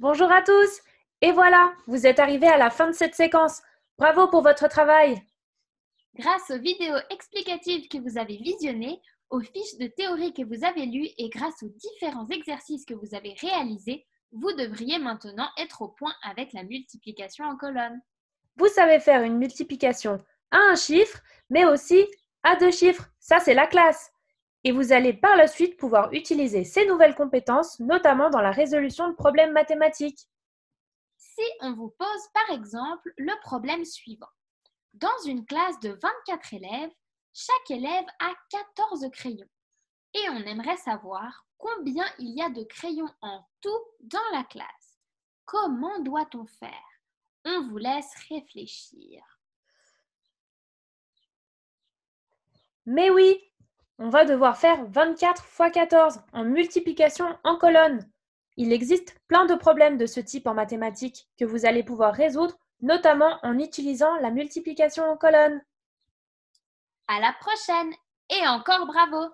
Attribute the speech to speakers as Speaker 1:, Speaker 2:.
Speaker 1: Bonjour à tous Et voilà, vous êtes arrivés à la fin de cette séquence. Bravo pour votre travail
Speaker 2: Grâce aux vidéos explicatives que vous avez visionnées, aux fiches de théorie que vous avez lues et grâce aux différents exercices que vous avez réalisés, vous devriez maintenant être au point avec la multiplication en colonne.
Speaker 1: Vous savez faire une multiplication à un chiffre, mais aussi à deux chiffres. Ça, c'est la classe. Et vous allez par la suite pouvoir utiliser ces nouvelles compétences, notamment dans la résolution de problèmes mathématiques.
Speaker 2: Si on vous pose par exemple le problème suivant. Dans une classe de 24 élèves, chaque élève a 14 crayons. Et on aimerait savoir combien il y a de crayons en tout dans la classe. Comment doit-on faire? On vous laisse réfléchir.
Speaker 1: Mais oui, on va devoir faire 24 x 14 en multiplication en colonne. Il existe plein de problèmes de ce type en mathématiques que vous allez pouvoir résoudre, notamment en utilisant la multiplication en colonne.
Speaker 2: À la prochaine et encore bravo